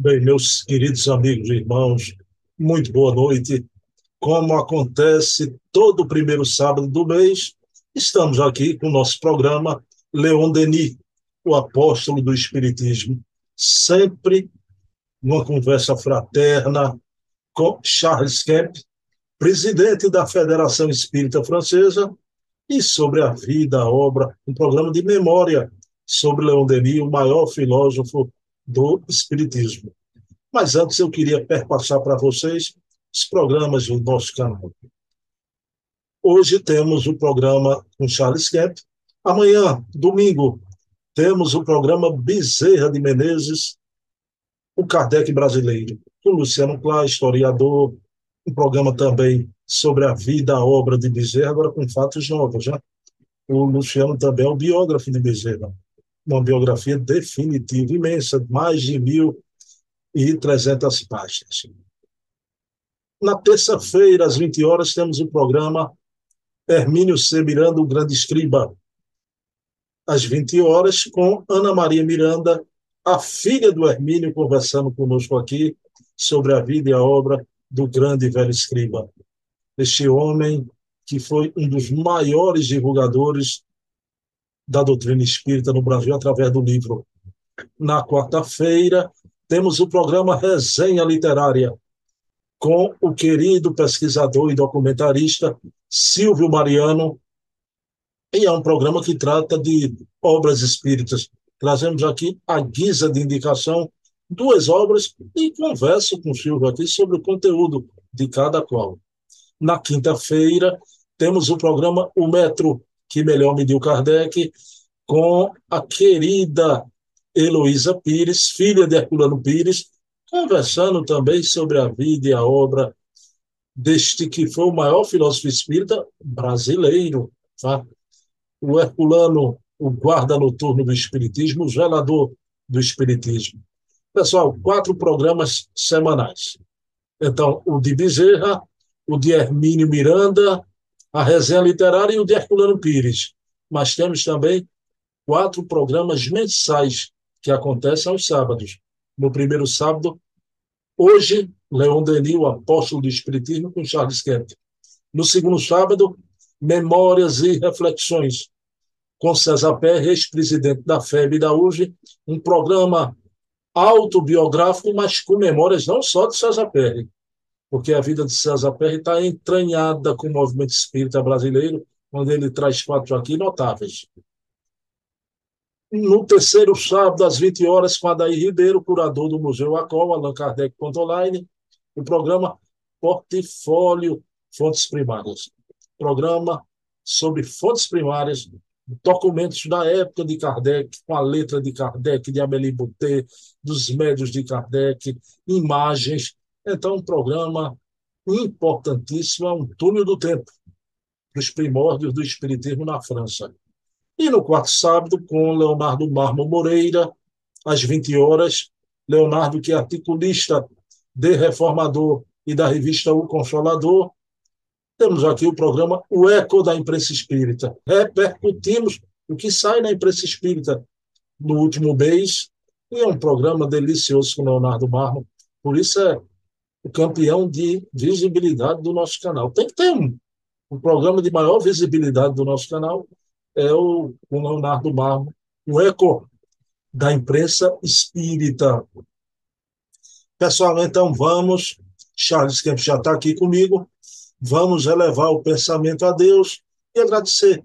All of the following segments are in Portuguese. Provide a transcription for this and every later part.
Bem, meus queridos amigos e irmãos, muito boa noite. Como acontece todo primeiro sábado do mês, estamos aqui com o nosso programa Leon Denis, o apóstolo do Espiritismo, sempre numa conversa fraterna com Charles Kemp, presidente da Federação Espírita Francesa, e sobre a vida, a obra, um programa de memória sobre Leon Denis, o maior filósofo do Espiritismo. Mas antes eu queria perpassar para vocês os programas do nosso canal. Hoje temos o programa com Charles Kemp. Amanhã, domingo, temos o programa Bezerra de Menezes, o Kardec brasileiro, com Luciano Clá, historiador, um programa também sobre a vida, a obra de Bezerra, agora com fatos novos. Né? O Luciano também é o biógrafo de Bezerra uma biografia definitiva, imensa, mais de 1.300 páginas. Na terça-feira, às 20 horas, temos o programa Hermínio C. Miranda, o Grande Escriba, às 20 horas, com Ana Maria Miranda, a filha do Hermínio, conversando conosco aqui sobre a vida e a obra do grande velho escriba. Este homem que foi um dos maiores divulgadores da doutrina espírita no Brasil através do livro. Na quarta-feira, temos o programa Resenha Literária, com o querido pesquisador e documentarista Silvio Mariano, e é um programa que trata de obras espíritas. Trazemos aqui, a guisa de indicação, duas obras e converso com o Silvio aqui sobre o conteúdo de cada qual. Na quinta-feira, temos o programa O Metro que melhor mediu Kardec, com a querida Heloísa Pires, filha de Herculano Pires, conversando também sobre a vida e a obra deste que foi o maior filósofo espírita brasileiro, tá? o Herculano, o guarda noturno do Espiritismo, o zelador do Espiritismo. Pessoal, quatro programas semanais. Então, o de Bezerra, o de Hermínio Miranda, a resenha literária e o de Herculano Pires. Mas temos também quatro programas mensais que acontecem aos sábados. No primeiro sábado, hoje, Leon Denis, o apóstolo do Espiritismo, com Charles Kemp. No segundo sábado, Memórias e Reflexões, com César Pérez, ex-presidente da FEB e da URGE, um programa autobiográfico, mas com memórias não só de César Pérez, porque a vida de César Pérez está entranhada com o movimento espírita brasileiro, onde ele traz fatos aqui notáveis. No terceiro sábado, às 20 horas, com Adair Ribeiro, curador do Museu Acol, Allan Kardec Online, o programa Portfólio Fontes Primárias. Programa sobre fontes primárias, documentos da época de Kardec, com a letra de Kardec, de Amélie Boutet, dos médios de Kardec, imagens então, um programa importantíssimo, é um túnel do tempo, dos primórdios do Espiritismo na França. E no quarto sábado, com Leonardo Marmo Moreira, às 20 horas, Leonardo, que é articulista de Reformador e da revista O Consolador, temos aqui o programa O Eco da Imprensa Espírita. Repercutimos o que sai na imprensa espírita no último mês, e é um programa delicioso com Leonardo Marmo. Por isso é campeão de visibilidade do nosso canal. Tem que ter um. O programa de maior visibilidade do nosso canal é o, o Leonardo Marmo, o eco da imprensa espírita. Pessoal, então vamos. Charles Kemp já está aqui comigo. Vamos elevar o pensamento a Deus e agradecer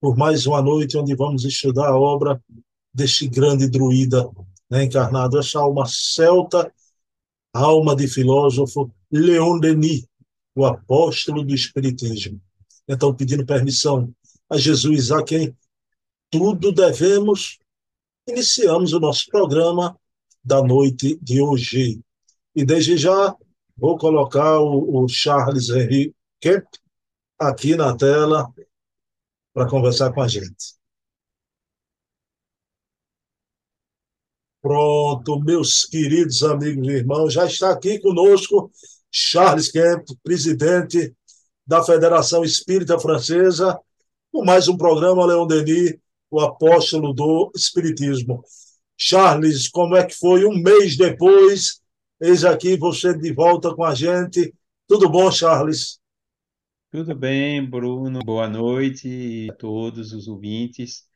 por mais uma noite onde vamos estudar a obra deste grande druida né, encarnado, essa alma celta alma de filósofo Leon Denis, o apóstolo do Espiritismo. Então, pedindo permissão a Jesus, a quem tudo devemos, iniciamos o nosso programa da noite de hoje. E desde já, vou colocar o, o Charles Kemp aqui na tela para conversar com a gente. Pronto, meus queridos amigos e irmãos, já está aqui conosco Charles Kemp, presidente da Federação Espírita Francesa, com mais um programa Leon Denis, o apóstolo do Espiritismo. Charles, como é que foi um mês depois? Eis aqui você de volta com a gente. Tudo bom, Charles? Tudo bem, Bruno. Boa noite a todos os ouvintes.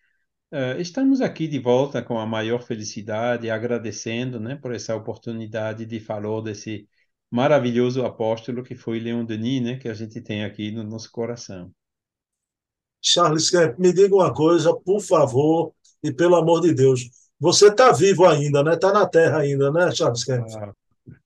Uh, estamos aqui de volta com a maior felicidade, agradecendo, né, por essa oportunidade de falar desse maravilhoso apóstolo que foi Leon Denis, né, que a gente tem aqui no nosso coração. Charles me diga uma coisa, por favor, e pelo amor de Deus. Você está vivo ainda, né? Está na Terra ainda, né, Charles Kemp? Ah,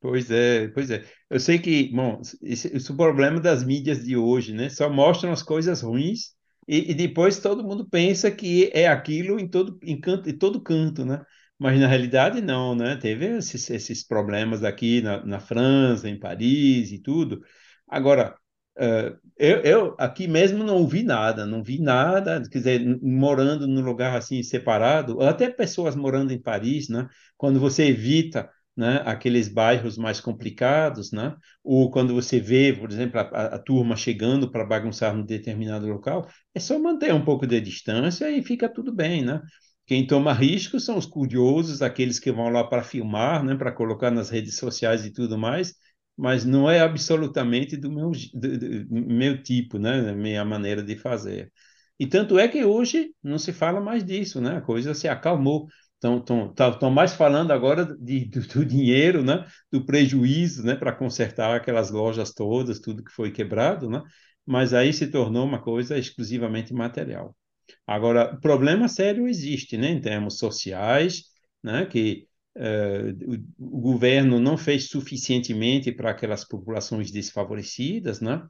pois é, pois é. Eu sei que, bom, esse, esse é o problema das mídias de hoje, né? Só mostram as coisas ruins e, e depois todo mundo pensa que é aquilo em todo, em, canto, em todo canto, né? Mas na realidade não, né? Teve esses, esses problemas aqui na, na França, em Paris e tudo. Agora, Uh, eu, eu, aqui mesmo não vi nada, não vi nada, quer dizer, morando num lugar assim separado, até pessoas morando em Paris, né? Quando você evita, né, aqueles bairros mais complicados, né? Ou quando você vê, por exemplo, a, a turma chegando para bagunçar num determinado local, é só manter um pouco de distância e fica tudo bem, né? Quem toma risco são os curiosos, aqueles que vão lá para filmar, né, para colocar nas redes sociais e tudo mais mas não é absolutamente do meu, do, do meu tipo, né? Minha maneira de fazer. E tanto é que hoje não se fala mais disso, né? A coisa se acalmou. Estão, estão mais falando agora de, do, do dinheiro, né? Do prejuízo, né? Para consertar aquelas lojas todas, tudo que foi quebrado, né? Mas aí se tornou uma coisa exclusivamente material. Agora, problema sério existe, né? Em termos sociais, né? Que uh, o, o, governo não fez suficientemente para aquelas populações desfavorecidas, né?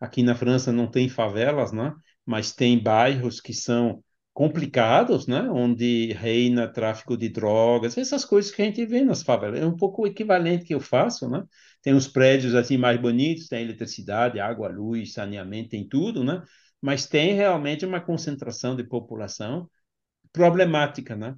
Aqui na França não tem favelas, né? Mas tem bairros que são complicados, né? Onde reina tráfico de drogas, essas coisas que a gente vê nas favelas. É um pouco o equivalente que eu faço, né? Tem os prédios assim mais bonitos, tem eletricidade, água, luz, saneamento, tem tudo, né? Mas tem realmente uma concentração de população problemática, né?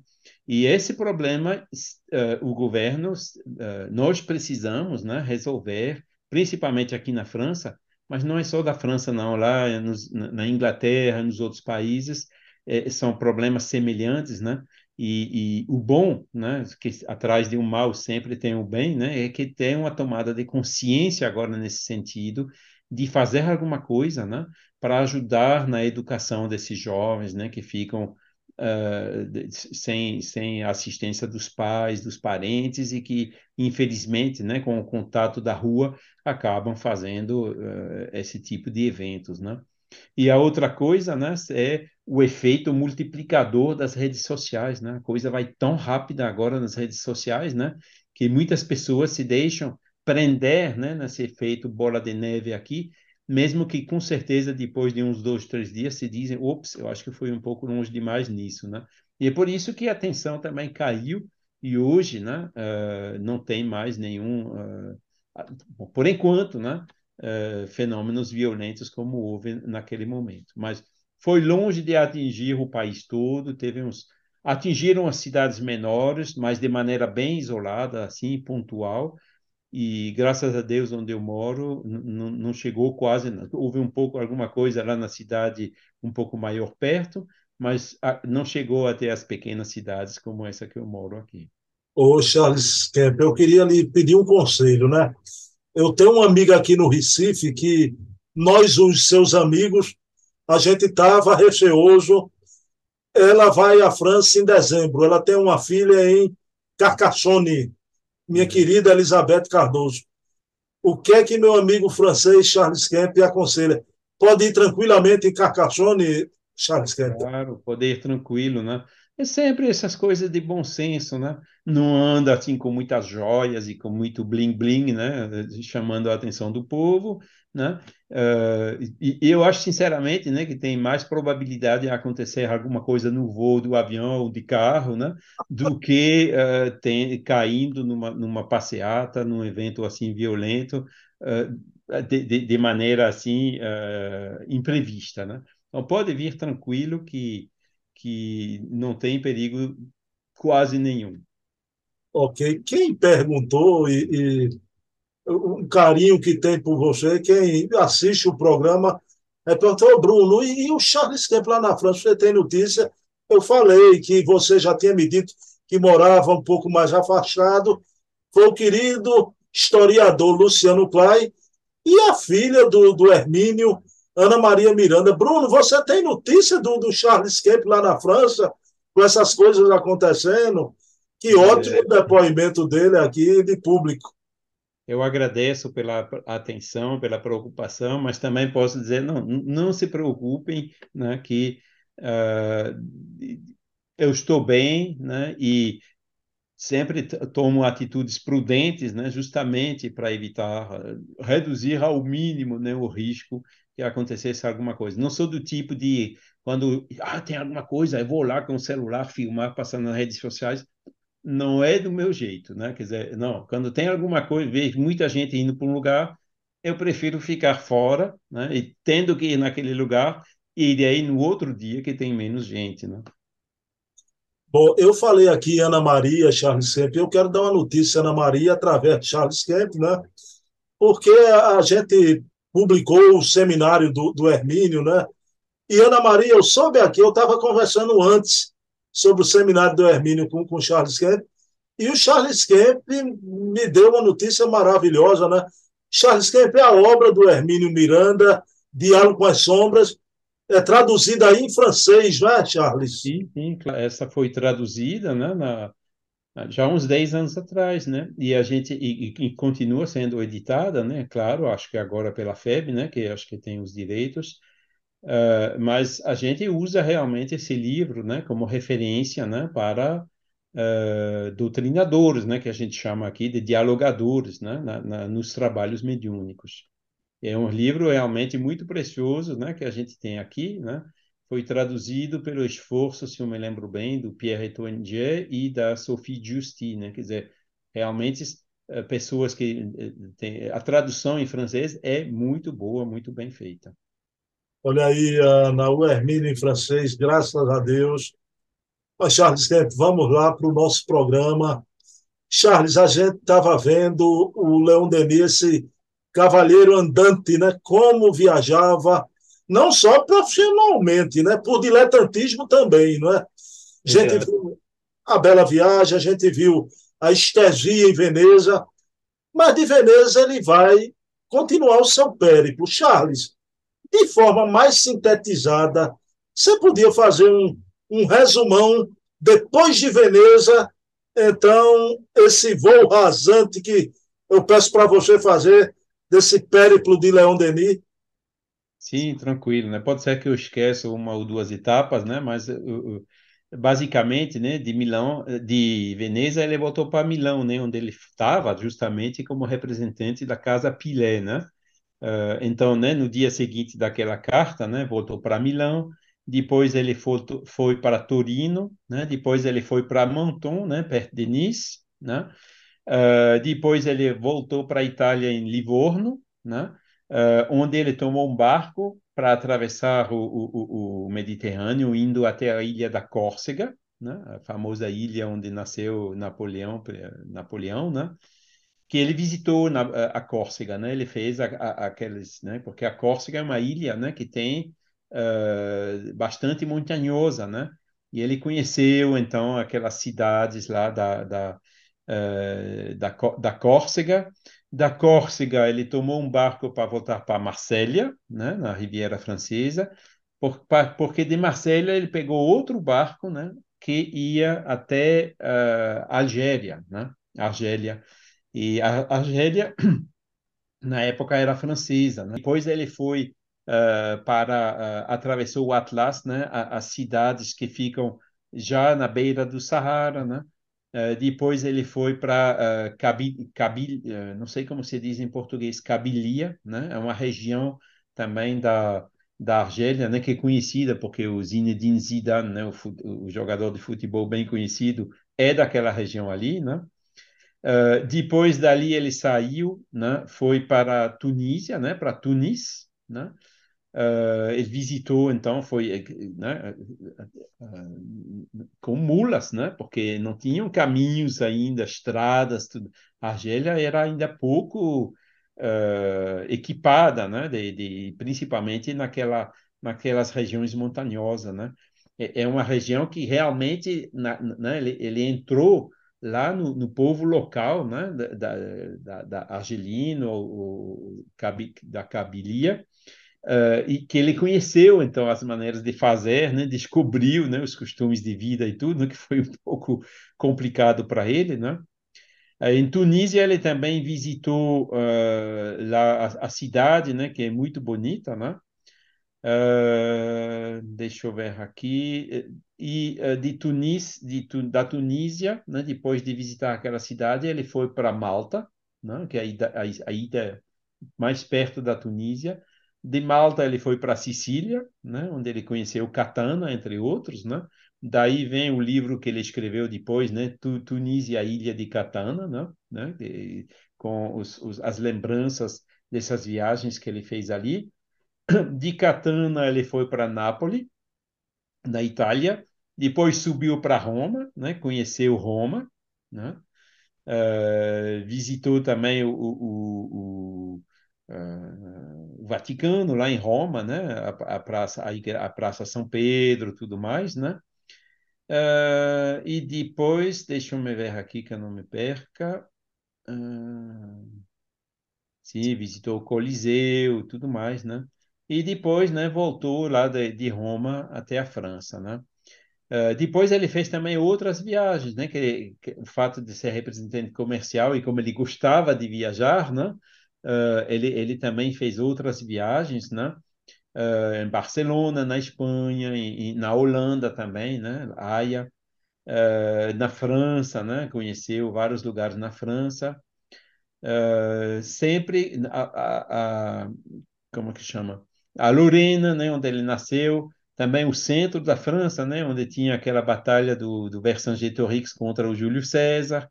E esse problema, uh, o governo, uh, nós precisamos né, resolver, principalmente aqui na França, mas não é só da França, não. Lá nos, na Inglaterra, nos outros países, é, são problemas semelhantes, né? E, e, o bom, né, que atrás de um mal sempre tem o bem, né, é que tem uma tomada de consciência agora nesse sentido de fazer alguma coisa, né, para ajudar na educação desses jovens, né, que ficam uh, sem, sem assistência dos pais, dos parentes e que, infelizmente, né, com o contato da rua, acabam fazendo uh, esse tipo de eventos, né? E a outra coisa, né, é o efeito multiplicador das redes sociais, né? A coisa vai tão rápida agora nas redes sociais, né, que muitas pessoas se deixam prender, né, nesse efeito bola de neve aqui mesmo que com certeza depois de uns dois, três dias se dizem, ops, eu acho que foi um pouco longe demais nisso, né? E é por isso que a tensão também caiu e hoje, né, uh, não tem mais nenhum, uh, por enquanto, né, uh, fenômenos violentos como houve naquele momento. Mas foi longe de atingir o país todo, teve uns atingiram as cidades menores, mas de maneira bem isolada, assim, pontual, e graças a Deus onde eu moro não chegou quase houve um pouco alguma coisa lá na cidade um pouco maior perto mas não chegou até as pequenas cidades como essa que eu moro aqui. Ô Charles Kemp eu queria lhe pedir um conselho né eu tenho uma amiga aqui no Recife que nós os seus amigos a gente estava receoso ela vai à França em dezembro ela tem uma filha em Carcassonne minha querida Elizabeth Cardoso. O que é que meu amigo francês Charles Kemp aconselha? Pode ir tranquilamente em Carcassonne, Charles Kemp? Claro, poder ir tranquilo, né? É sempre essas coisas de bom senso, né? Não anda assim com muitas joias e com muito bling bling, né? Chamando a atenção do povo, né? Uh, e, eu acho sinceramente, né, que tem mais probabilidade de acontecer alguma coisa no voo do avião ou de carro, né, do que uh, tem, caindo numa, numa passeata, num evento assim violento, uh, de, de, de, maneira assim imprevista, né? Então pode vir tranquilo que que não tem perigo quase nenhum. Ok. Quem perguntou e, e um carinho que tem por você, quem assiste o programa, é perguntou, Bruno, e, e o Charles Kemp lá na França, você tem notícia? Eu falei que você já tinha me dito que morava um pouco mais afastado, foi o querido historiador Luciano Clay e a filha do, do Hermínio, Ana Maria Miranda. Bruno, você tem notícia do, do Charles Kemp lá na França, com essas coisas acontecendo? Que ótimo é. depoimento dele aqui de público. Eu agradeço pela atenção, pela preocupação, mas também posso dizer, não, não se preocupem, né, que uh, eu estou bem, né, e sempre tomo atitudes prudentes, né, justamente para evitar, reduzir ao mínimo né, o risco que acontecesse alguma coisa. Não sou do tipo de, quando ah, tem alguma coisa, eu vou lá com o celular filmar, passando nas redes sociais não é do meu jeito, né? Quer dizer, não, quando tem alguma coisa, vejo muita gente indo para um lugar, eu prefiro ficar fora, né? E tendo que ir naquele lugar, e aí no outro dia que tem menos gente, né? Bom, eu falei aqui Ana Maria, Charles Kemp, eu quero dar uma notícia Ana Maria através de Charles Kemp, né? Porque a gente publicou o seminário do, do Hermínio, né? E Ana Maria, eu soube aqui, eu estava conversando antes sobre o seminário do Hermínio com, com Charles Kemp. E o Charles Kemp me deu uma notícia maravilhosa, né? Charles Kemp é a obra do Hermínio Miranda, Diálogo com as Sombras, é traduzida aí em francês, não é, Charles? Sim, sim, essa foi traduzida né, na, já uns 10 anos atrás, né? E a gente e, e, continua sendo editada, né? Claro, acho que agora pela FEB, né? Que acho que tem os direitos. Uh, mas a gente usa realmente esse livro né, como referência né, para uh, doutrinadores, né, que a gente chama aqui de dialogadores né, na, na, nos trabalhos mediúnicos. É um livro realmente muito precioso né, que a gente tem aqui. Né, foi traduzido pelo esforço, se eu me lembro bem, do Pierre Etoinger e da Sophie Justy. Né, quer dizer, realmente uh, pessoas que... Tem, a tradução em francês é muito boa, muito bem feita. Olha aí, na o Hermínio em francês, graças a Deus. Mas, Charles vamos lá para o nosso programa. Charles, a gente estava vendo o Leão Denis, esse cavalheiro andante, né? Como viajava, não só profissionalmente, né? Por diletantismo também, não é? A gente é. viu a Bela Viagem, a gente viu a estesia em Veneza, mas de Veneza ele vai continuar o seu périplo. Charles, de forma mais sintetizada, você podia fazer um, um resumão depois de Veneza, então, esse voo rasante que eu peço para você fazer desse périplo de Leão Denis? Sim, tranquilo, né? Pode ser que eu esqueça uma ou duas etapas, né? Mas basicamente, né, de Milão, de Veneza, ele voltou para Milão, né, onde ele estava justamente como representante da casa Pilé, né? Uh, então, né, no dia seguinte daquela carta, né, voltou para Milão, depois ele foi, foi para Torino, né, depois ele foi para Menton, né, perto de Nice, né, uh, depois ele voltou para a Itália em Livorno, né, uh, onde ele tomou um barco para atravessar o, o, o, Mediterrâneo, indo até a ilha da Córcega, né, a famosa ilha onde nasceu Napoleão, Napoleão, né, que ele visitou na, a Córcega, né? Ele fez a, a, aqueles, né? Porque a Córcega é uma ilha, né? Que tem uh, bastante montanhosa, né? E ele conheceu então aquelas cidades lá da da, uh, da, da Córcega. Da Córcega ele tomou um barco para voltar para Marsella, né? Na Riviera Francesa. Por, porque de Marsella ele pegou outro barco, né? Que ia até uh, né? Argélia. E a Argélia, na época, era francesa. Né? Depois ele foi uh, para, uh, atravessou o Atlas, né? as cidades que ficam já na beira do Sahara, né? Uh, depois ele foi para uh, Cabil, Cabil uh, não sei como se diz em português, Cabilia, né? É uma região também da, da Argélia, né? Que é conhecida porque o Zinedine Zidane, né? O, o jogador de futebol bem conhecido, é daquela região ali, né? Uh, depois dali ele saiu, né? Foi para Tunísia, né? Para Tunis, né? Uh, ele visitou então foi né, uh, com mulas, né? Porque não tinham caminhos ainda, estradas, tudo. A Argélia era ainda pouco equipada, né? De, de, principalmente naquela naquelas regiões montanhosas, né? é, é uma região que realmente na, né, ele, ele entrou lá no, no, povo local, né, da, da, da Argelino, ou, da Cabilia, uh, e que ele conheceu, então, as maneiras de fazer, né, descobriu né, os costumes de vida e tudo, né, que foi um pouco complicado para ele, né? Uh, em Tunísia, ele também visitou uh, lá a, a, cidade, né, que é muito bonita, né? deixa eu ver aqui e de Tunis, de, da Tunísia, né, depois de visitar aquela cidade, ele foi para Malta, né, que é a ida mais perto da Tunísia. De Malta ele foi para Sicília, né, onde ele conheceu Catana, entre outros, né. Daí vem o livro que ele escreveu depois, né, Tunísia, a Ilha de Catana, né, né com os, os, as lembranças dessas viagens que ele fez ali. De Catana ele foi para Nápoles, na Itália, depois subiu para Roma, né? conheceu Roma, né? Uh, visitou também o, o, o, uh, o, Vaticano lá em Roma, né? a, a praça, a, a, praça São Pedro, tudo mais, né? Uh, e depois, deixa eu me ver aqui que eu não me perca. sim, visitou o Coliseu, tudo mais, né? E depois, né, voltou lá de, de Roma até a França, né? Uh, depois ele fez também outras viagens, né? Que, que, o fato de ser representante comercial e como ele gostava de viajar, né? Uh, ele, ele também fez outras viagens, né? Uh, em Barcelona, na Espanha, na Holanda também, né? Haia, na França, né? Conheceu vários lugares na França. sempre a, a, a, como que chama? A Lorena, né? Onde ele nasceu também o centro da França, né, onde tinha aquela batalha do, do Vercingétorix contra o Júlio César,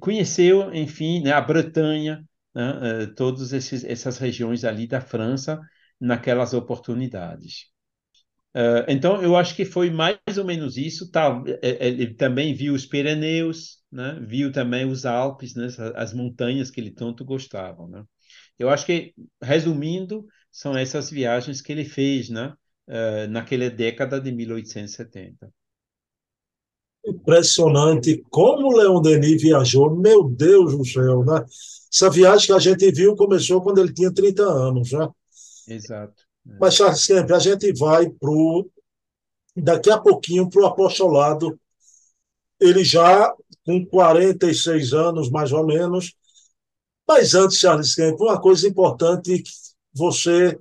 conheceu, enfim, né, a Bretanha, né, eh, todas essas regiões ali da França naquelas oportunidades. Uh, então, eu acho que foi mais ou menos isso. Tá, ele também viu os Pirineus, né? viu também os Alpes, né? as montanhas que ele tanto gostava. Né? Eu acho que, resumindo, são essas viagens que ele fez, né? uh, naquela década de 1870. Impressionante como Leon Denis viajou, meu Deus do céu, né? Essa viagem que a gente viu começou quando ele tinha 30 anos, já. Né? Exato. É. Mas, sempre a gente vai pro daqui a pouquinho para o apostolado. Ele já com 46 anos, mais ou menos. Mas antes, Charles Kemp, uma coisa importante que você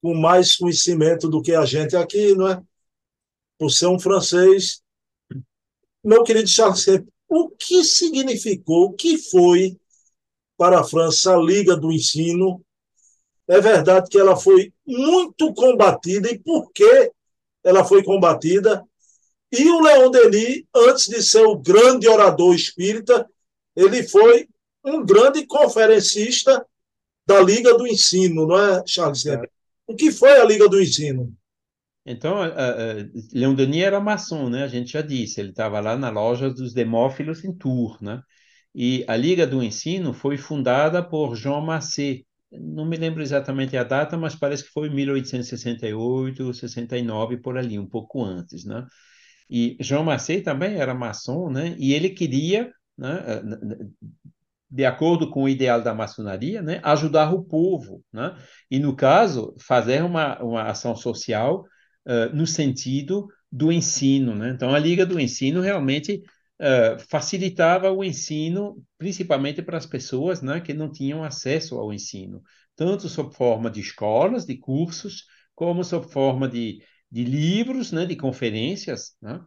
com mais conhecimento do que a gente aqui, não é? Por ser um francês. Meu querido Charles o que significou, o que foi para a França a Liga do Ensino? É verdade que ela foi muito combatida, e por que ela foi combatida? E o Leon Denis, antes de ser o grande orador espírita, ele foi um grande conferencista da Liga do Ensino, não é, Charles? É. O que foi a Liga do Ensino? Então, uh, uh, Leon Denis era maçom, né? A gente já disse, ele estava lá na loja dos Demófilos em Tours, né? E a Liga do Ensino foi fundada por Jean Massé. Não me lembro exatamente a data, mas parece que foi 1868, 69, por ali, um pouco antes, né? E Jean Massé também era maçom, né? E ele queria, né, de acordo com o ideal da maçonaria, né, ajudar o povo, né? E no caso, fazer uma, uma ação social no sentido do ensino, né? Então a Liga do Ensino realmente uh, facilitava o ensino, principalmente para as pessoas, né, que não tinham acesso ao ensino, tanto sob forma de escolas, de cursos, como sob forma de, de livros, né, de conferências, né?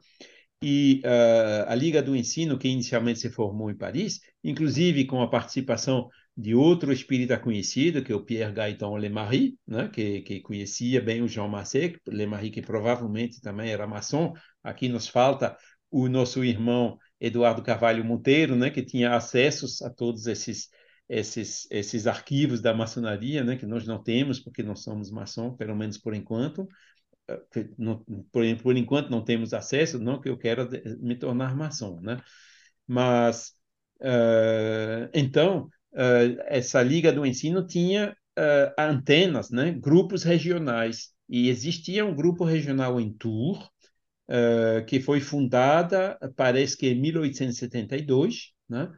e uh, a Liga do Ensino, que inicialmente se formou em Paris, inclusive com a participação de outro espírita conhecido, que é o Pierre Gaëtan Lemarie, né, que, que conhecia bem o Jean Massé, Lemarie que provavelmente também era maçom. Aqui nos falta o nosso irmão Eduardo Carvalho Monteiro, né, que tinha acessos a todos esses esses esses arquivos da maçonaria, né, que nós não temos porque não somos maçom, pelo menos por enquanto não, por, por enquanto não temos acesso, não que eu quero me tornar maçom, né? Mas, uh, então, uh, essa Liga do Ensino tinha uh, antenas, né? grupos regionais, e existia um grupo regional em Tours, uh, que foi fundada, parece que em 1872, né?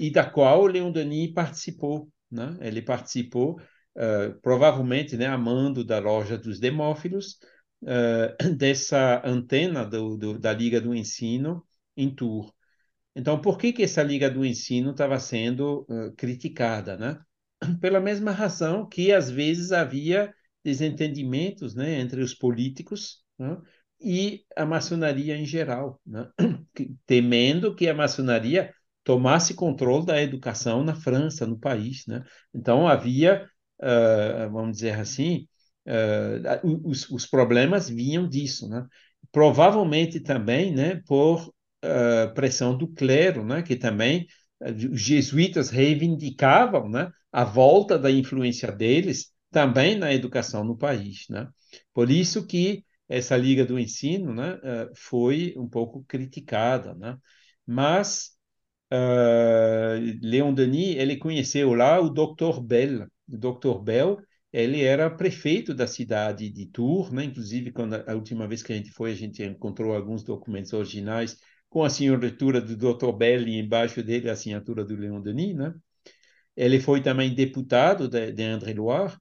E da qual Leon Denis participou. Né? Ele participou, provavelmente, né, a mando da loja dos Demófilos, dessa antena do, do, da Liga do Ensino em Tours. Então, por que, que essa Liga do Ensino estava sendo criticada? Né? Pela mesma razão que, às vezes, havia desentendimentos né, entre os políticos né, e a maçonaria em geral, né? temendo que a maçonaria tomasse controle da educação na França, no país. Né? Então, havia, uh, vamos dizer assim, uh, os, os, problemas vinham disso. Né? Provavelmente também né, por uh, pressão do clero, né, que também os jesuítas reivindicavam né, a volta da influência deles também na educação no país. Né? Por isso que essa Liga do Ensino né, eh, foi um pouco criticada. Né? Mas uh, Leon Denis ele conheceu lá o Dr. Bell. O Dr. Bell ele era prefeito da cidade de Tours, né? inclusive quando a última vez que a gente foi, a gente encontrou alguns documentos originais com a assinatura do Dr. Bell e embaixo dele a assinatura do Leon Denis. Né? Ele foi também deputado de, de André-Loire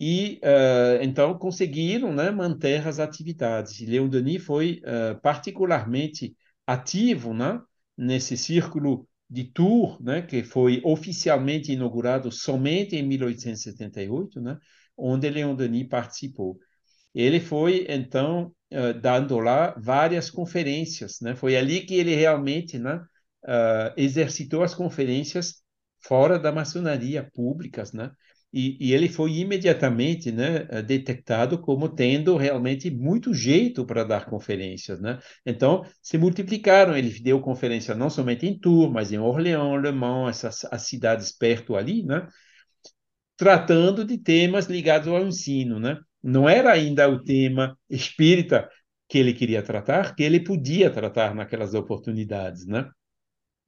e uh, então conseguiram né, manter as atividades. Leon Denis foi uh, particularmente ativo né, nesse círculo de Tours, né, que foi oficialmente inaugurado somente em 1878, né, onde Leon Denis participou. Ele foi, então, uh, dando lá várias conferências. Né? Foi ali que ele realmente né, exercitou as conferências fora da maçonaria públicas, né? E, e, ele foi imediatamente né, eh, detectado como tendo realmente muito jeito para dar conferências. Né? Então, se multiplicaram. Ele deu conferência não somente em Tours, mas em Orléans, Le Mans, essas as cidades perto ali, né? tratando de temas ligados ao ensino. Né? Não era ainda o tema espírita que ele queria tratar, que ele podia tratar naquelas oportunidades. Né?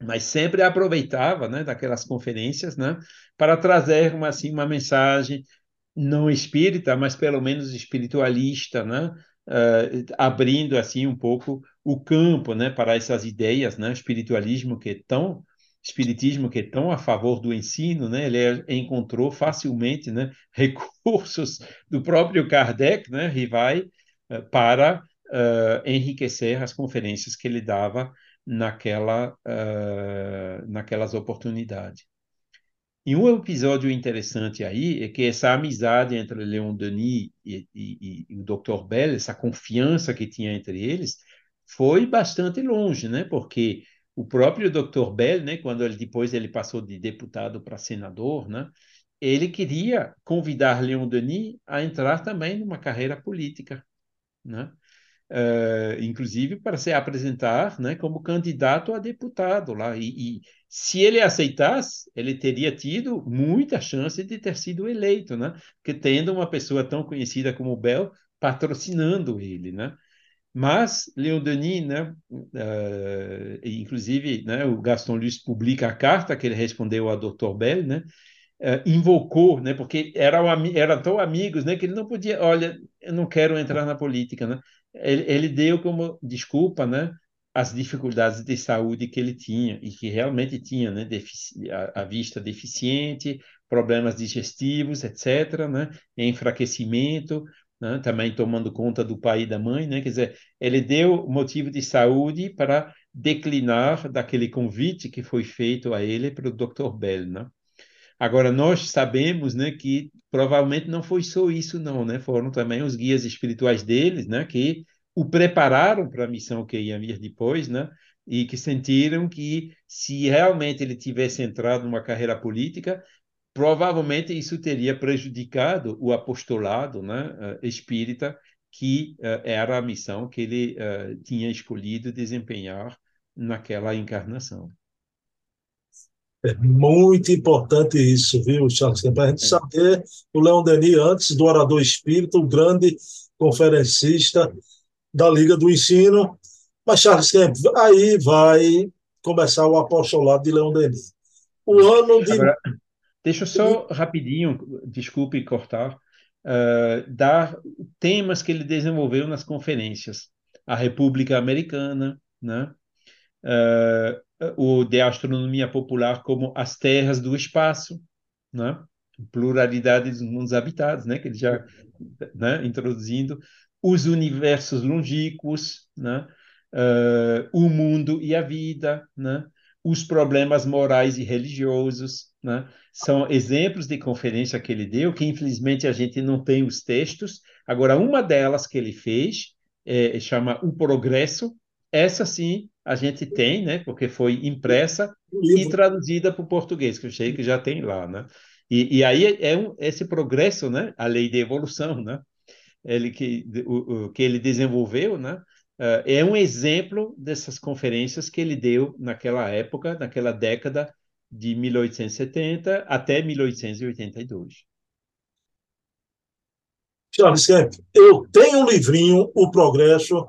mas sempre aproveitava né, daquelas conferências né, para trazer uma, assim, uma mensagem não espírita, mas pelo menos espiritualista, né, uh, abrindo assim um pouco o campo né, para essas ideias, né, espiritualismo que é tão espiritismo que é tão a favor do ensino, né, ele encontrou facilmente né, recursos do próprio Kardec, né, Rivai, uh, para uh, enriquecer as conferências que ele dava naquela, uh, naquelas oportunidades. E um episódio interessante aí é que essa amizade entre Leon Denis e, e, e, o Dr. Bell, essa confiança que tinha entre eles, foi bastante longe, né? Porque o próprio Dr. Bell, né, quando ele depois ele passou de deputado para senador, né, ele queria convidar Leon Denis a entrar também numa carreira política, né? uh, inclusive para se apresentar né, como candidato a deputado lá. E, e, se ele aceitasse, ele teria tido muita chance de ter sido eleito, né? Que tendo uma pessoa tão conhecida como Bell patrocinando ele, né? Mas Leon Denis, né, uh, inclusive, né, o Gaston Luce publica a carta que ele respondeu ao Dr. Bell, né, uh, invocou, né, porque eram, eram tão amigos, né, que ele não podia, olha, eu não quero entrar na política, né, ele, ele deu como desculpa, né, as dificuldades de saúde que ele tinha e que realmente tinha, né, a, a vista deficiente, problemas digestivos, etc., né, enfraquecimento, né, também tomando conta do pai e da mãe, né, quer dizer, ele deu motivo de saúde para declinar daquele convite que foi feito a ele pelo Dr. Bell, né? Agora, nós sabemos né, que provavelmente não foi só isso, não, né? Foram também os guias espirituais deles, né, que o prepararam para a missão que ia vir depois, né? E que sentiram que se realmente ele tivesse entrado numa carreira política, provavelmente isso teria prejudicado o apostolado, né, eh, espírita, que uh, era a missão que ele uh, tinha escolhido desempenhar naquela encarnação. É muito importante isso, viu, Charles? Para a gente é. saber, o Leão Denis, antes do orador espírita, o grande conferencista da Liga do Ensino. Mas, Charles Kemp, aí vai começar o apostolado de Leão Denis. O ano de. Agora, deixa eu só rapidinho, desculpe cortar, uh, dar temas que ele desenvolveu nas conferências. a República Americana, né? Uh, o de astronomia popular como as terras do espaço, né? pluralidade dos mundos habitados, né? que ele já né? introduzindo, os universos longínquos, né? Uh, o mundo e a vida, né? Os problemas morais e religiosos, né? são exemplos de conferência que ele deu, que infelizmente a gente não tem os textos. Agora, uma delas que ele fez é, chama O Progresso, essa sim a gente tem, né? Porque foi impressa e traduzida para o português, que eu sei que já tem lá, né? E, e aí é um, esse progresso, né? A lei de evolução, né? Ele que o, o que ele desenvolveu, né? Uh, é um exemplo dessas conferências que ele deu naquela época, naquela década de 1870 até 1882. Charles Kemp, eu tenho um livrinho, O Progresso,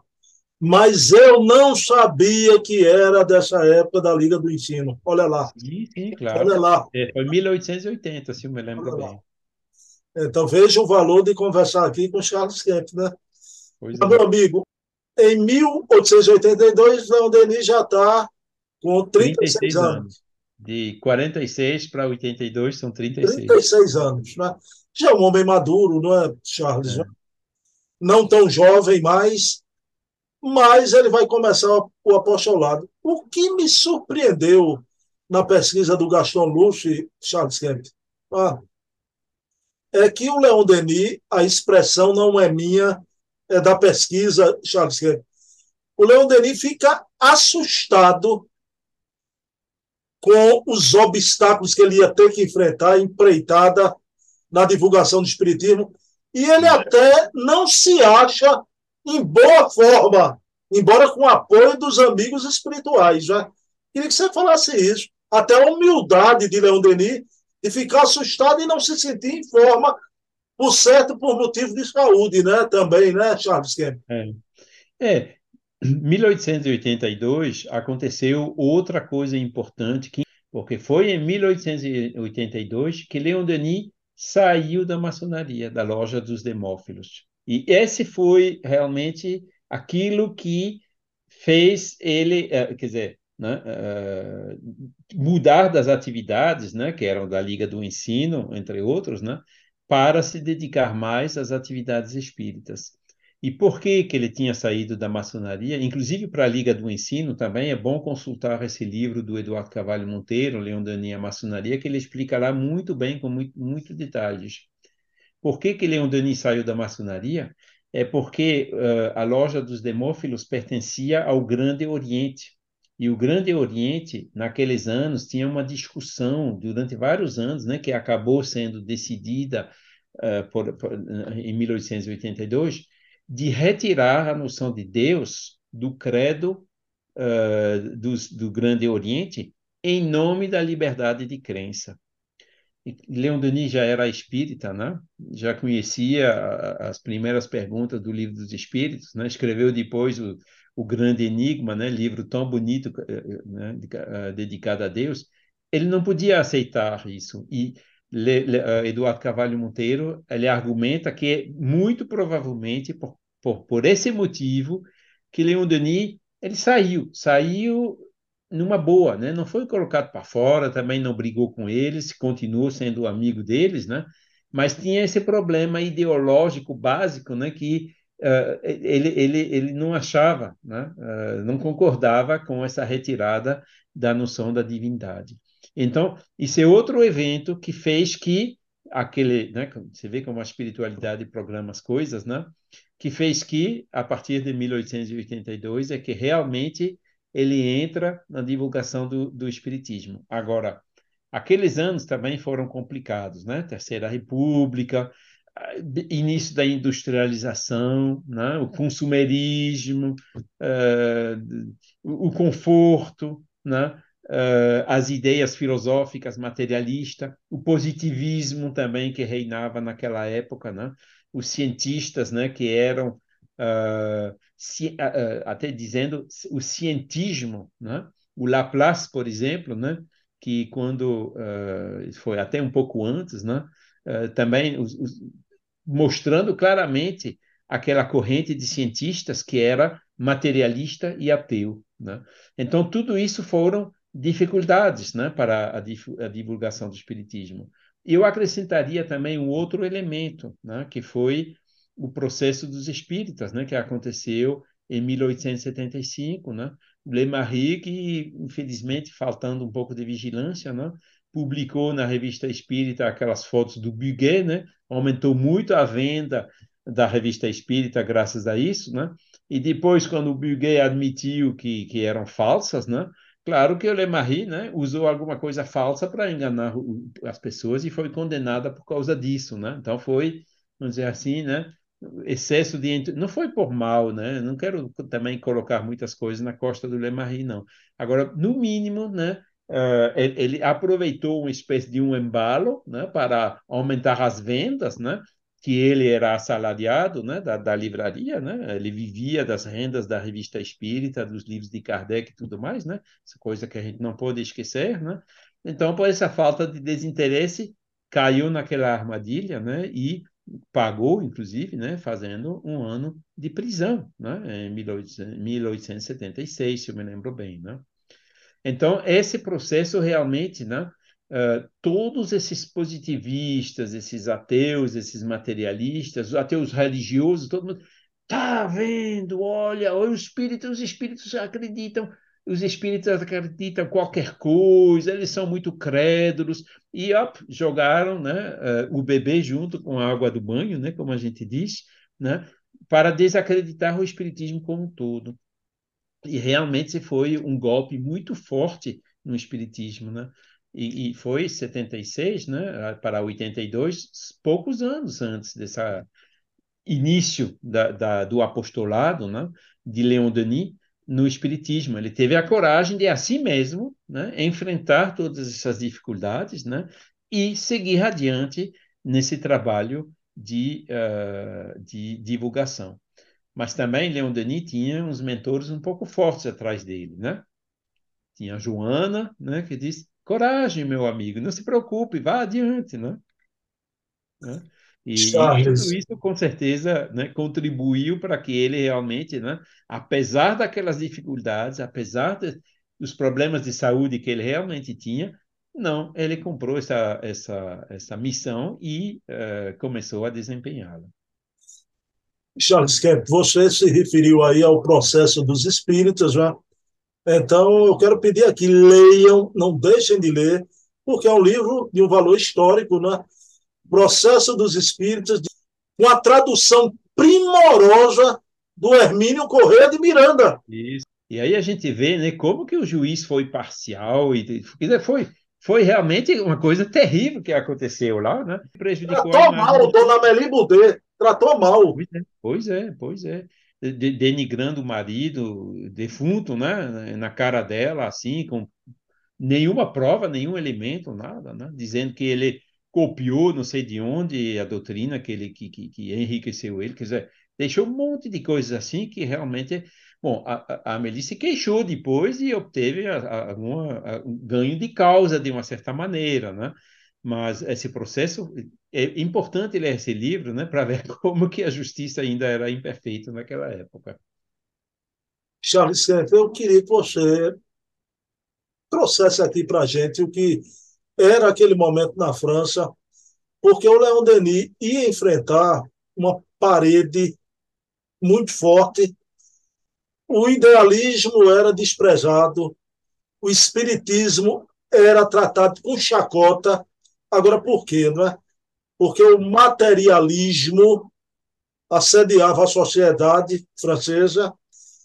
mas eu não sabia que era dessa época da Liga do Ensino. Olha lá. Sim, sim, claro. Olha lá. É, foi 1880, se eu me lembro bem. Então veja o valor de conversar aqui com Charles Kemp, né? Pois é. Meu amigo, em 1882, Leon Denis já está com 36, 36 anos. anos. De 46 para 82 são 36. 36 anos, né? Já é um homem maduro, não é, Charles? É. Não tão jovem mais, mas ele vai começar o apostolado. O que me surpreendeu na pesquisa do Gaston Luce, Charles Kemp, ah, é que o Leon Denis, a expressão não é minha, da pesquisa, Charles Kemp. O Leon Denis fica assustado com os obstáculos que ele ia ter que enfrentar, empreitada na divulgação do Espiritismo, e ele até não se acha em boa forma, embora com apoio dos amigos espirituais. Né? Queria que você falasse isso. Até a humildade de Leon Denis de ficar assustado e não se sentir em forma, por certo, por motivo de saúde, né? Também, né, Charles Kemp? É. é. 1882 aconteceu outra coisa importante, que, porque foi em 1882 que Leon Denis saiu da maçonaria, da loja dos demófilos. E esse foi realmente aquilo que fez ele, eh, quer dizer, né, uh, mudar das atividades, né, que eram da Liga do Ensino, entre outros, né, para se dedicar mais às atividades espíritas. E por que, que ele tinha saído da maçonaria? Inclusive para a Liga do Ensino também é bom consultar esse livro do Eduardo Cavalho Monteiro, Leão Denis, a Maçonaria, que ele explica lá muito bem, com muito, muito detalhes. Por que, que Leon Denis saiu da maçonaria? É porque uh, a loja dos demófilos pertencia ao Grande Oriente. E o Grande Oriente, naqueles anos, tinha uma discussão durante vários anos, né, que acabou sendo decidida uh, por, por, em 1882, de retirar a noção de Deus do credo uh, do, do Grande Oriente em nome da liberdade de crença. Leon Denis já era espírita, né? já conhecia as primeiras perguntas do Livro dos Espíritos, né? escreveu depois o, o Grande Enigma, né? livro tão bonito eh, né? Eh, dedicado a Deus. Ele não podia aceitar isso. E Le, Le, uh, Eduardo Carvalho Monteiro ele argumenta que muito provavelmente por, por, por esse motivo que Leon Denis ele saiu, saiu numa boa, né? Não foi colocado para fora, também não brigou com eles, continuou sendo amigo deles, né? Mas tinha esse problema ideológico básico, né? Que ele, ele, ele não achava, né? Uh, não concordava com essa retirada da noção da divindade. Então, isso é outro evento que fez que aquele, né? Você vê como a espiritualidade programa as coisas, né? Que fez que, a partir de 1882, é que realmente ele entra na divulgação do, do Espiritismo. Agora, aqueles anos também foram complicados, né? Terceira República, início da industrialização, né? o consumerismo, uh, o conforto, né? Uh, as ideias filosóficas materialistas, o positivismo também que reinava naquela época, né? os cientistas né? que eram uh, ci, até dizendo o cientismo, né? o Laplace, por exemplo, né? Que quando uh, foi até um pouco antes, né? também os, os, mostrando claramente aquela corrente de cientistas que era materialista e ateu. Né? Então, tudo isso foram dificuldades né, para a, divulgação do Espiritismo. Eu acrescentaria também um outro elemento, né, que foi o processo dos espíritas, né, que aconteceu em 1875, né? Le Marie, que infelizmente, faltando um pouco de vigilância, né, publicou na revista Espírita aquelas fotos do Buguet, né? Aumentou muito a venda da revista Espírita graças a isso, né? E depois, quando o Buguet admitiu que, que eram falsas, né? Claro que o Le Marie né, usou alguma coisa falsa para enganar as pessoas e foi condenada por causa disso, né? Então foi, vamos dizer assim, né, excesso de não foi por mal, né? Não quero também colocar muitas coisas na costa do Le Marie, não. Agora, no mínimo, né, uh, ele, ele, aproveitou uma espécie de um embalo, né, para aumentar as vendas, né? que ele era assalariado né, da, da, livraria, né? ele vivia das rendas da revista espírita, dos livros de Kardec e tudo mais, né? essa coisa que a gente não pode esquecer. Né? Então, por essa falta de desinteresse, caiu naquela armadilha né? e pagou, inclusive, né? fazendo um ano de prisão, né? em 1876, se eu me lembro bem. Né? Então, esse processo realmente né? Uh, todos esses positivistas, esses ateus, esses materialistas, os ateus religiosos, todo mundo tá vendo, olha, olha os espíritos, os espíritos acreditam, os espíritos acreditam qualquer coisa, eles são muito crédulos e op, jogaram, né, uh, o bebê junto com a água do banho, né, como a gente diz, né, para desacreditar o espiritismo como um todo. E realmente foi um golpe muito forte no espiritismo, né? e, e foi 76, né, para 82, poucos anos antes dessa início da, da, do apostolado né, de Leon Denis no Espiritismo. Ele teve a coragem de, a si mesmo, né, enfrentar todas essas dificuldades né, e seguir adiante nesse trabalho de, uh, de divulgação. Mas também Leon Denis tinha uns mentores um pouco fortes atrás dele. Né? Tinha a Joana, né, que disse Coragem, meu amigo, não se preocupe, vá adiante, né? né? E, tudo isso, com certeza, né, contribuiu para que ele realmente, né, apesar daquelas dificuldades, apesar de, dos problemas de saúde que ele realmente tinha, não, ele comprou essa, essa, essa missão e uh, começou a desempenhá-la. Charles Kemp, você se referiu aí ao processo dos espíritos, né? Então, eu quero pedir aqui, leiam, não deixem de ler, porque é um livro de um valor histórico, né? Processo dos Espíritos, com a tradução primorosa do Hermínio Correia de Miranda. Isso. E aí a gente vê né, como que o juiz foi parcial e foi, foi realmente uma coisa terrível que aconteceu lá, né? Prejudicou tratou mal, Dona Amélie Boudet, tratou mal. Pois é, pois é. Pois é de, denigrando o marido defunto, né, na cara dela, assim, com nenhuma prova, nenhum elemento, nada, né, dizendo que ele copiou não sei de onde a doutrina que ele que, que, que enriqueceu ele, quer dizer, deixou um monte de coisas assim que realmente Bom, a, a Amelie se queixou depois e obteve algum ganho de causa de uma certa maneira, né? Mas esse processo é importante ler esse livro, né, para ver como que a justiça ainda era imperfeita naquela época. Charles eu queria que você trouxesse aqui para a gente o que era aquele momento na França, porque o Leon Denis ia enfrentar uma parede muito forte, o idealismo era desprezado, o espiritismo era tratado com chacota. Agora, por quê? Não é? porque o materialismo assediava a sociedade francesa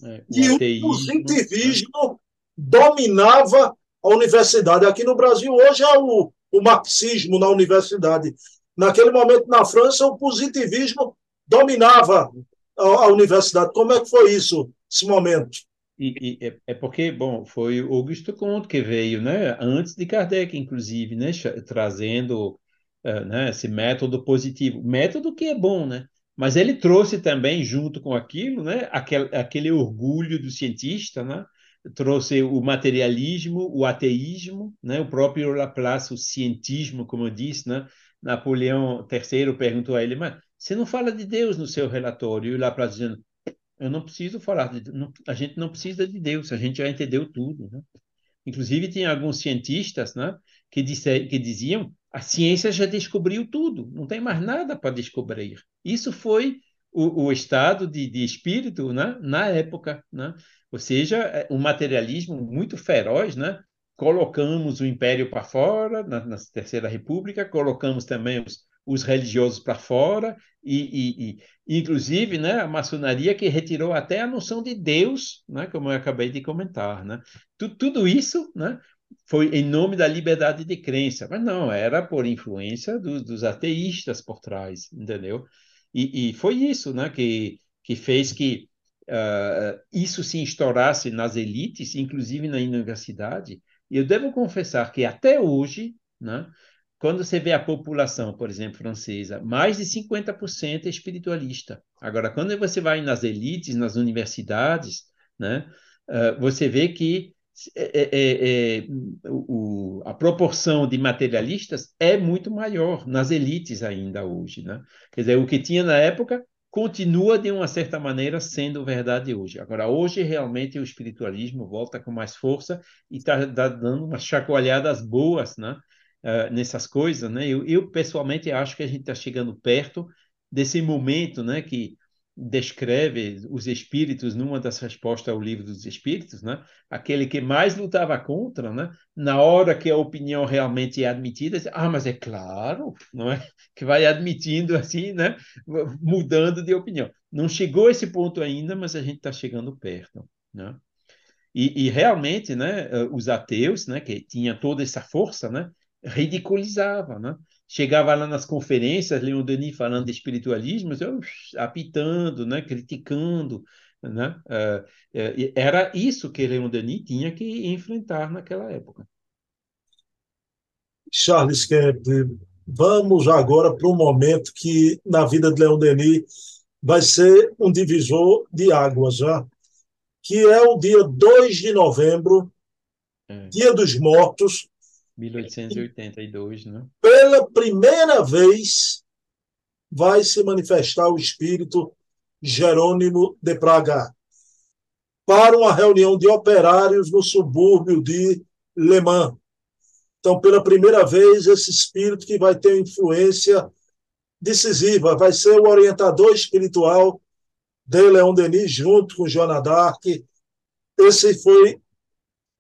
é, e o positivismo né? dominava a universidade. Aqui no Brasil, hoje é o, o marxismo na universidade. Naquele momento, na França, o positivismo dominava a, a universidade. Como é que foi isso, esse momento? E, e, é, é porque, bom, foi Augusto Comte que veio, né, antes de Kardec, inclusive, né, trazendo uh, né, esse método positivo. Método que é bom, né? Mas ele trouxe também, junto com aquilo, né, aquele, aquele orgulho do cientista, né? Trouxe o materialismo, o ateísmo, né? o próprio Laplace, o cientismo, como eu disse, né? Napoleão III perguntou a ele, mas você não fala de Deus no seu relatório? E o Laplace dizendo, Eu não preciso falar de não, a gente não precisa de Deus, a gente já entendeu tudo, né? Inclusive tinha alguns cientistas, né, que, disse, que diziam a ciência já descobriu tudo, não tem mais nada para descobrir. Isso foi o, o estado de, de espírito, né, na época, né? Ou seja, um materialismo muito feroz, né? Colocamos o império para fora na, na Terceira República, colocamos também os, os religiosos para fora, e, e, e, inclusive né, a maçonaria que retirou até a noção de Deus, né, como eu acabei de comentar. Né? Tu, tudo isso né, foi em nome da liberdade de crença, mas não, era por influência do, dos ateístas por trás, entendeu? E, e, foi isso né, que, que fez que uh, isso se estourasse nas elites, inclusive na universidade. E eu devo confessar que até hoje, né, quando você vê a população, por exemplo, francesa, mais de 50% é espiritualista. Agora, quando você vai nas elites, nas universidades, né, uh, você vê que é, é, é, é o, a proporção de materialistas é muito maior nas elites ainda hoje. Né? Quer dizer, o que tinha na época continua, de uma certa maneira, sendo verdade hoje. Agora, hoje, realmente, o espiritualismo volta com mais força e está tá dando umas chacoalhadas boas né? uh, nessas coisas, né? Eu, eu, pessoalmente acho que a gente está chegando perto desse momento, né? Que descreve os espíritos numa das respostas ao livro dos espíritos, né? Aquele que mais lutava contra, né? Na hora que a opinião realmente é admitida, ah, mas é claro, não é? Que vai admitindo assim, né? Mudando de opinião. Não chegou a esse ponto ainda, mas a gente está chegando perto, né? E, e, realmente, né? Os ateus, né? Que tinha toda essa força, né? ridiculizava, né? Chegava lá nas conferências, Leon Denis falando de espiritualismo, eu, apitando, né? criticando, né? Uh, era isso que Leon Denis tinha que enfrentar naquela época. Charles Kemp, vamos agora para um momento que na vida de Leon Denis vai ser um divisor de águas, já, que é o dia 2 de novembro, é. Dia dos Mortos, 1882, né? Pela primeira vez vai se manifestar o espírito Jerônimo de Praga para uma reunião de operários no subúrbio de Le Mans. Então, pela primeira vez, esse espírito que vai ter influência decisiva, vai ser o orientador espiritual de Leon Denis, junto com Joana d'Arc. Esse foi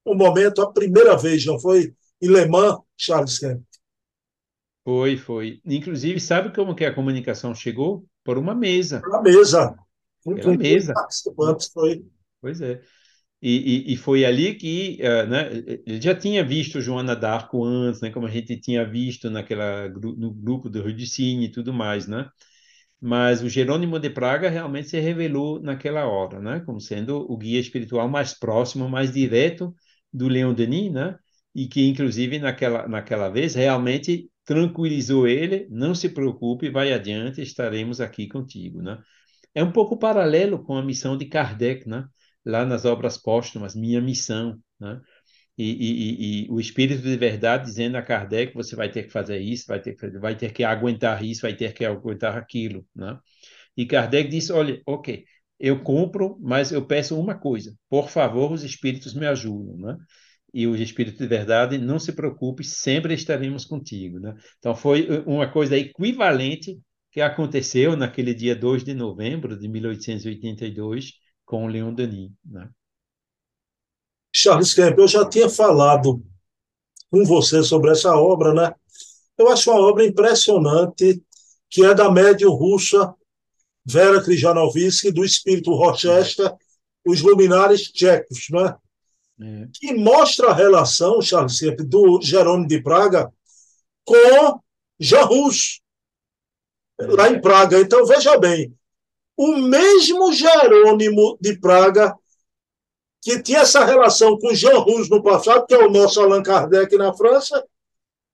o momento, a primeira vez, não foi em Le Mans, Charles Kemp. Foi, foi. Inclusive, sabe como que a comunicação chegou? Por uma mesa. Por uma mesa. Pela mesa. Foi. Pois é. E, e, e, foi ali que uh, né, ele já tinha visto Joana d'Arco antes, né, como a gente tinha visto naquela, no grupo do Rio de Cine e tudo mais, né? Mas o Jerônimo de Praga realmente se revelou naquela hora, né, como sendo o guia espiritual mais próximo, mais direto do Leon Denis, né? E que, inclusive, naquela, naquela vez, realmente tranquilizou ele, não se preocupe, vai adiante, estaremos aqui contigo, né? É um pouco paralelo com a missão de Kardec, né? Lá nas obras póstumas, minha missão, né? E, e, e, o espírito de verdade dizendo a Kardec você vai ter que fazer isso, vai ter que, vai ter que aguentar isso, vai ter que aguentar aquilo, né? E Kardec disse, olha, ok, eu compro, mas eu peço uma coisa, por favor, os espíritos me ajudam, né? E o Espírito de Verdade, não se preocupe, sempre estaremos contigo. Né? Então, foi uma coisa equivalente que aconteceu naquele dia 2 de novembro de 1882 com Leon Denis. Né? Charles Kemp, eu já tinha falado com você sobre essa obra, né? Eu acho uma obra impressionante, que é da médium russa Vera Krijanovsky, do espírito Rochester, os luminares tchecos, né? É. que mostra a relação, Charles Kemp, do Jerônimo de Praga com Jean Rus, é. lá em Praga. Então, veja bem, o mesmo Jerônimo de Praga que tinha essa relação com Jean Rus no passado, que é o nosso Allan Kardec na França,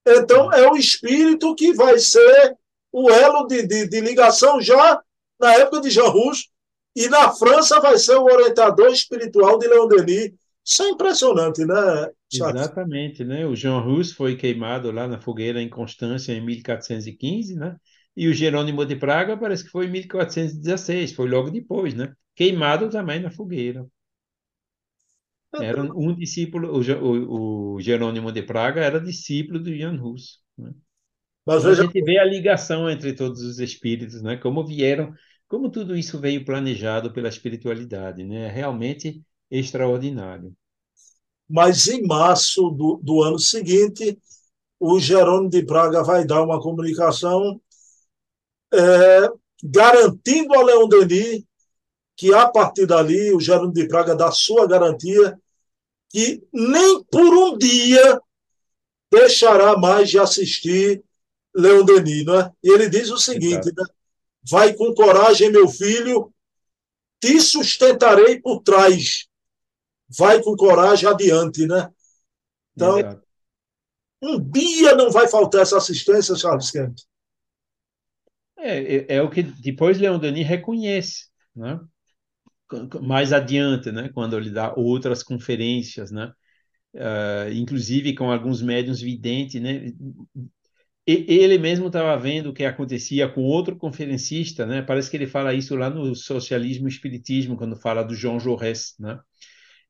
então é o espírito que vai ser o elo de, de, de ligação já na época de Jean Rus, e na França vai ser o orientador espiritual de Leon Denis, isso é impressionante, né? Exatamente, né? O Jean Rus foi queimado lá na fogueira em Constância em 1415, né? E o Jerônimo de Praga parece que foi em 1416, foi logo depois, né? Queimado também na fogueira. Era um discípulo, o, o, o Jerônimo de Praga era discípulo do Jan Hus. Né? Mas então, veja... A gente vê a ligação entre todos os espíritos, né? Como vieram, como tudo isso veio planejado pela espiritualidade, né? Realmente extraordinário. Mas em março do, do ano seguinte, o Jerônimo de Praga vai dar uma comunicação é, garantindo a Leon Denis que a partir dali o Jerônimo de Praga dá sua garantia que nem por um dia deixará mais de assistir Leon Denis, não é? E ele diz o seguinte, né? Vai com coragem, meu filho, te sustentarei por trás. Vai com coragem adiante, né? Então, Exato. um dia não vai faltar essa assistência, Charles Kemp. É, é, é, o que depois Leon Denis reconhece, né? mais adiante, né, quando ele dá outras conferências, né, uh, inclusive com alguns médiums videntes, né, e, ele mesmo estava vendo o que acontecia com outro conferencista, né, parece que ele fala isso lá no Socialismo e Espiritismo, quando fala do João Jaurès, né,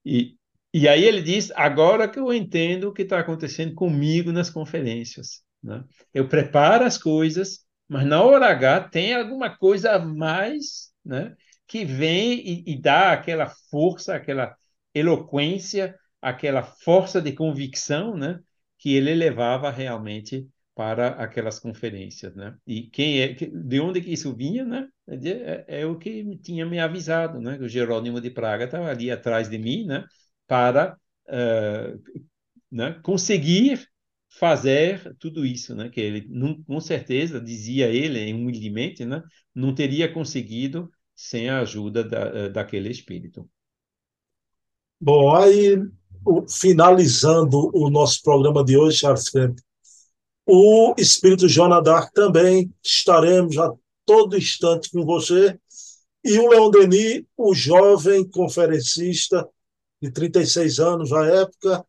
e, e aí ele diz, agora que eu entendo o que está acontecendo comigo nas conferências, né, eu preparo as coisas, mas na hora H tem alguma coisa a mais, né, que vem e, e dá aquela força, aquela eloquência, aquela força de convicção, né, que ele levava realmente para aquelas conferências, né? E quem é, de onde que isso vinha, né? É, é, o que tinha me avisado, né? O Jerônimo de Praga estava ali atrás de mim, né? Para uh, né? conseguir fazer tudo isso, né? Que ele, não, com certeza, dizia ele humildemente, né? Não teria conseguido sem a ajuda da, daquele espírito. Bom, aí, finalizando o nosso programa de hoje, Charles Kemp, o espírito Joana Dark também estaremos a todo instante com você. E o Leon Denis, o jovem conferencista de 36 anos na época,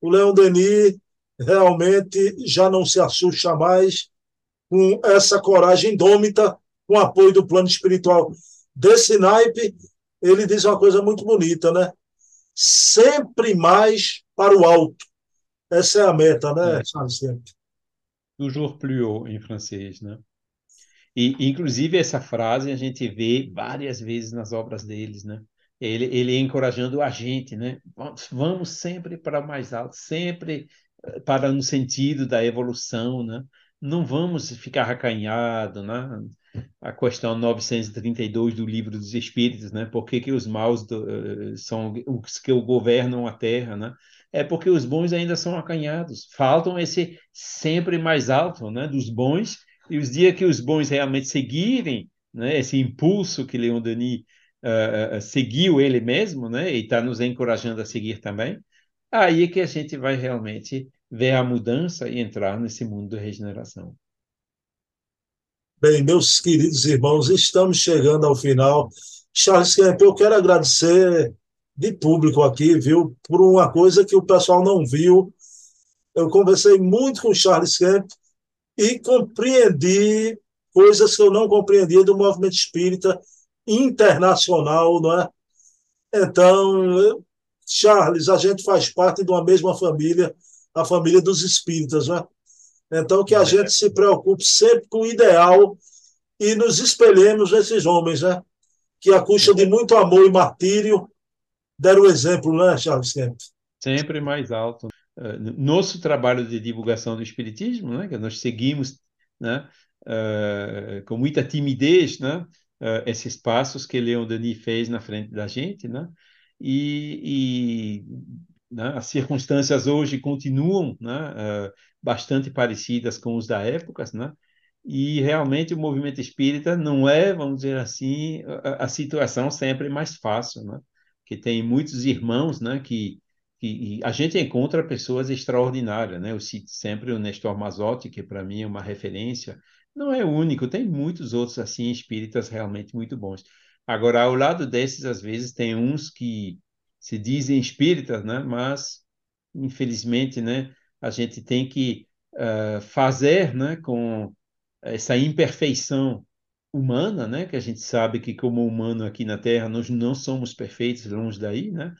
o Leon Denis realmente já não se assusta mais com essa coragem indômita, com apoio do plano espiritual desse naipe, ele diz uma coisa muito bonita, né? Sempre mais para o alto. Essa é a meta, né, é. Toujours plus haut, em francês, né? E, inclusive, essa frase a gente vê várias vezes nas obras deles, né? Ele, ele encorajando a gente, né? Vamos sempre para mais alto, sempre eh, para no sentido da evolução, né? Não vamos ficar acanhado, né? a questão 932 do Livro dos Espíritos, né? Por que, que os maus do, uh, são os que governam a Terra, né? É porque os bons ainda são acanhados. Faltam esse sempre mais alto, né? Dos bons e os dias que os bons realmente seguirem, né? Esse impulso que Leon Denis uh, uh, seguiu ele mesmo, né? E está nos encorajando a seguir também. Aí é que a gente vai realmente ver a mudança e entrar nesse mundo de regeneração. Bem, meus queridos irmãos, estamos chegando ao final. Charles Kemp, eu quero agradecer de público aqui, viu, por uma coisa que o pessoal não viu. Eu conversei muito com o Charles Kemp e compreendi coisas que eu não compreendia do movimento espírita internacional, não é? Então, Charles, a gente faz parte de uma mesma família, a família dos espíritas, não é? Então, que a é. gente se preocupe sempre com o ideal e nos espelhemos nesses homens, né? Que, a custa de muito amor e martírio, deram o exemplo, né, Charles Kemp? Sempre mais alto. Uh, nosso trabalho de divulgação do Espiritismo, né, que nós seguimos né, uh, com muita timidez né, uh, esses passos que Leon Denis fez na frente da gente, né, e, e né, as circunstâncias hoje continuam né, bastante parecidas com os da época, né? E realmente o movimento espírita não é, vamos dizer assim, a, a situação sempre mais fácil, né? Que tem muitos irmãos, né? Que, que a gente encontra pessoas extraordinárias, né? Eu cito sempre o Nestor Mazotti, que para mim é uma referência. Não é o único, tem muitos outros assim espíritas realmente muito bons. Agora, ao lado desses, às vezes tem uns que se dizem espíritas, né? Mas infelizmente, né? a gente tem que uh, fazer né, com, essa imperfeição humana, né? Que a gente sabe que como humano aqui na Terra nós não somos perfeitos, longe daí, né?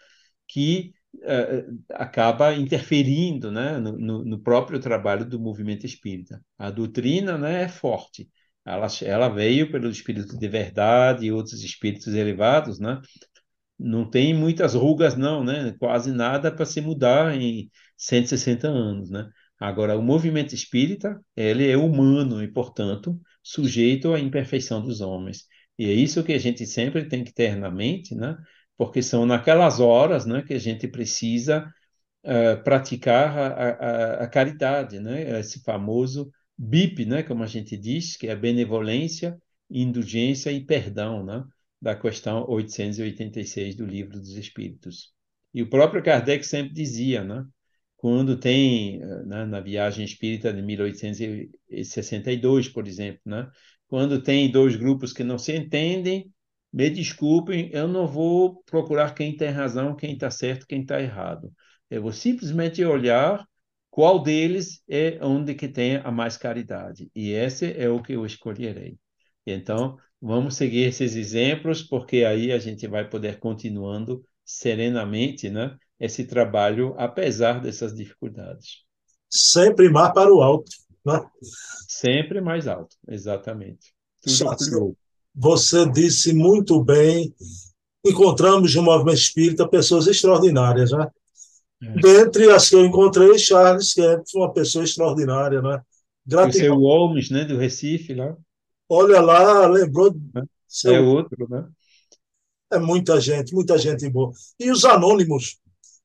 Que uh, acaba interferindo, né? No, no, próprio trabalho do movimento espírita. A doutrina, né? É forte. Ela, ela veio pelo espírito de verdade e outros espíritos elevados, né? Não tem muitas rugas, não, né? Quase nada para se mudar em 160 anos, né? Agora, o movimento espírita, ele é humano e, portanto, sujeito à imperfeição dos homens. E é isso que a gente sempre tem que ter na mente, né? Porque são naquelas horas, né, que a gente precisa uh, praticar a, a, a, caridade, né? Esse famoso BIP, né, como a gente diz, que é a benevolência, indulgência e perdão, né? Da questão 886 do Livro dos Espíritos. E o próprio Kardec sempre dizia, né? Quando tem, né, na viagem espírita de 1862, por exemplo, né, quando tem dois grupos que não se entendem, me desculpem, eu não vou procurar quem tem razão, quem está certo, quem está errado. Eu vou simplesmente olhar qual deles é onde que tem a mais caridade. E esse é o que eu escolherei. Então, vamos seguir esses exemplos, porque aí a gente vai poder continuando serenamente, né? Esse trabalho, apesar dessas dificuldades. Sempre mais para o alto. Né? Sempre mais alto, exatamente. Tudo você disse muito bem. Encontramos no movimento espírita pessoas extraordinárias, né? É. Dentre as que eu encontrei, Charles Kemp, uma pessoa extraordinária, né? Gratidão. O seu Holmes, né, do Recife, lá. Olha lá, lembrou. É, seu... é outro, né? É muita gente, muita gente boa. E os anônimos,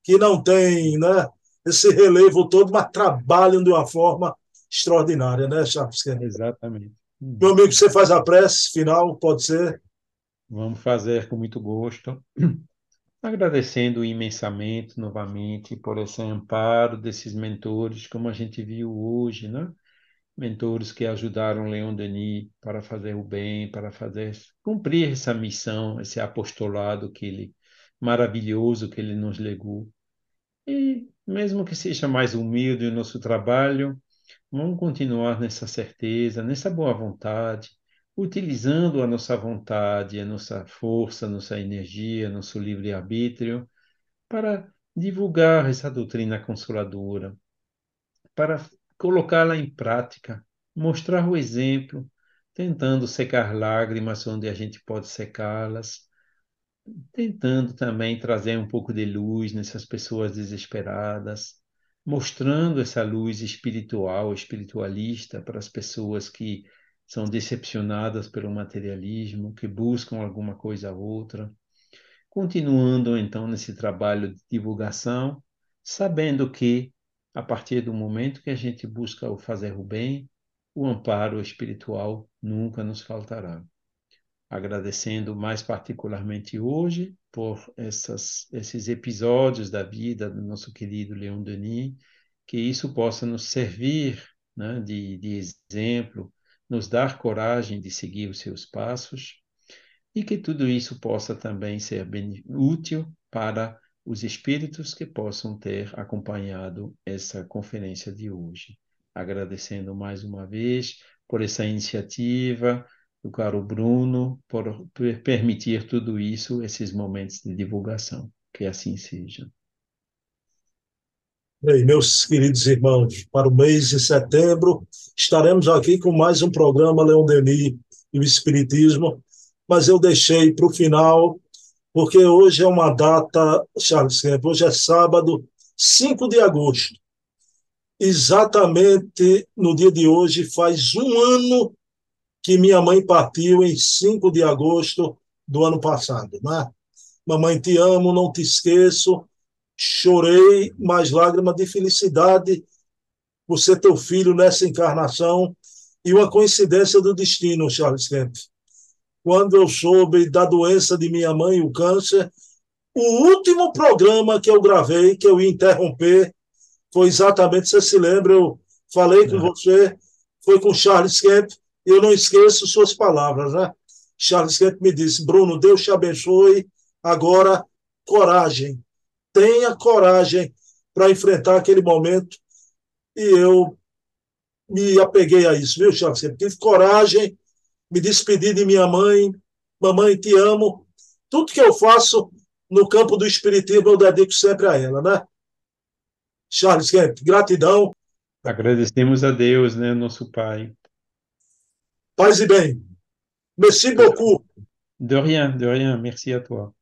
que não têm né, esse relevo todo, mas trabalham de uma forma extraordinária, né, Charles Exatamente. Meu amigo, você faz a prece final, pode ser? Vamos fazer com muito gosto. Agradecendo imensamente, novamente, por esse amparo desses mentores, como a gente viu hoje, né? Mentores que ajudaram Leon Denis para fazer o bem, para fazer cumprir essa missão, esse apostolado que ele maravilhoso que ele nos legou. E mesmo que seja mais humilde o nosso trabalho, vamos continuar nessa certeza, nessa boa vontade, utilizando a nossa vontade, a nossa força, a nossa energia, nosso livre-arbítrio, para divulgar essa doutrina consoladora, para colocá-la em prática, mostrar o exemplo, tentando secar lágrimas onde a gente pode secá-las, tentando também trazer um pouco de luz nessas pessoas desesperadas, mostrando essa luz espiritual, espiritualista para as pessoas que são decepcionadas pelo materialismo, que buscam alguma coisa ou outra. Continuando então nesse trabalho de divulgação, sabendo que a partir do momento que a gente busca o fazer o bem, o amparo espiritual nunca nos faltará agradecendo mais particularmente hoje por essas, esses episódios da vida do nosso querido Leon Denis, que isso possa nos servir né, de, de exemplo, nos dar coragem de seguir os seus passos e que tudo isso possa também ser bem útil para os espíritos que possam ter acompanhado essa conferência de hoje. Agradecendo mais uma vez por essa iniciativa, do caro Bruno, por permitir tudo isso, esses momentos de divulgação. Que assim seja. Bem, meus queridos irmãos, para o mês de setembro estaremos aqui com mais um programa Leão Denis e o Espiritismo, mas eu deixei para o final, porque hoje é uma data, Charles Kemp, hoje é sábado, 5 de agosto. Exatamente no dia de hoje faz um ano que minha mãe partiu em 5 de agosto do ano passado. Né? Mamãe, te amo, não te esqueço. Chorei, mas lágrima de felicidade por ser teu filho nessa encarnação e uma coincidência do destino, Charles Kemp. Quando eu soube da doença de minha mãe, o câncer, o último programa que eu gravei, que eu ia interromper, foi exatamente, você se lembra, eu falei com é. você, foi com Charles Kemp, eu não esqueço suas palavras, né? Charles Kemp me disse: Bruno, Deus te abençoe. Agora, coragem. Tenha coragem para enfrentar aquele momento. E eu me apeguei a isso, viu, Charles? Tive coragem, me despedi de minha mãe. Mamãe, te amo. Tudo que eu faço no campo do espiritismo, eu dedico sempre a ela, né? Charles Kemp, gratidão. Agradecemos a Deus, né, nosso Pai. Paz e bem. Merci beaucoup. De rien, de rien. Merci à toi.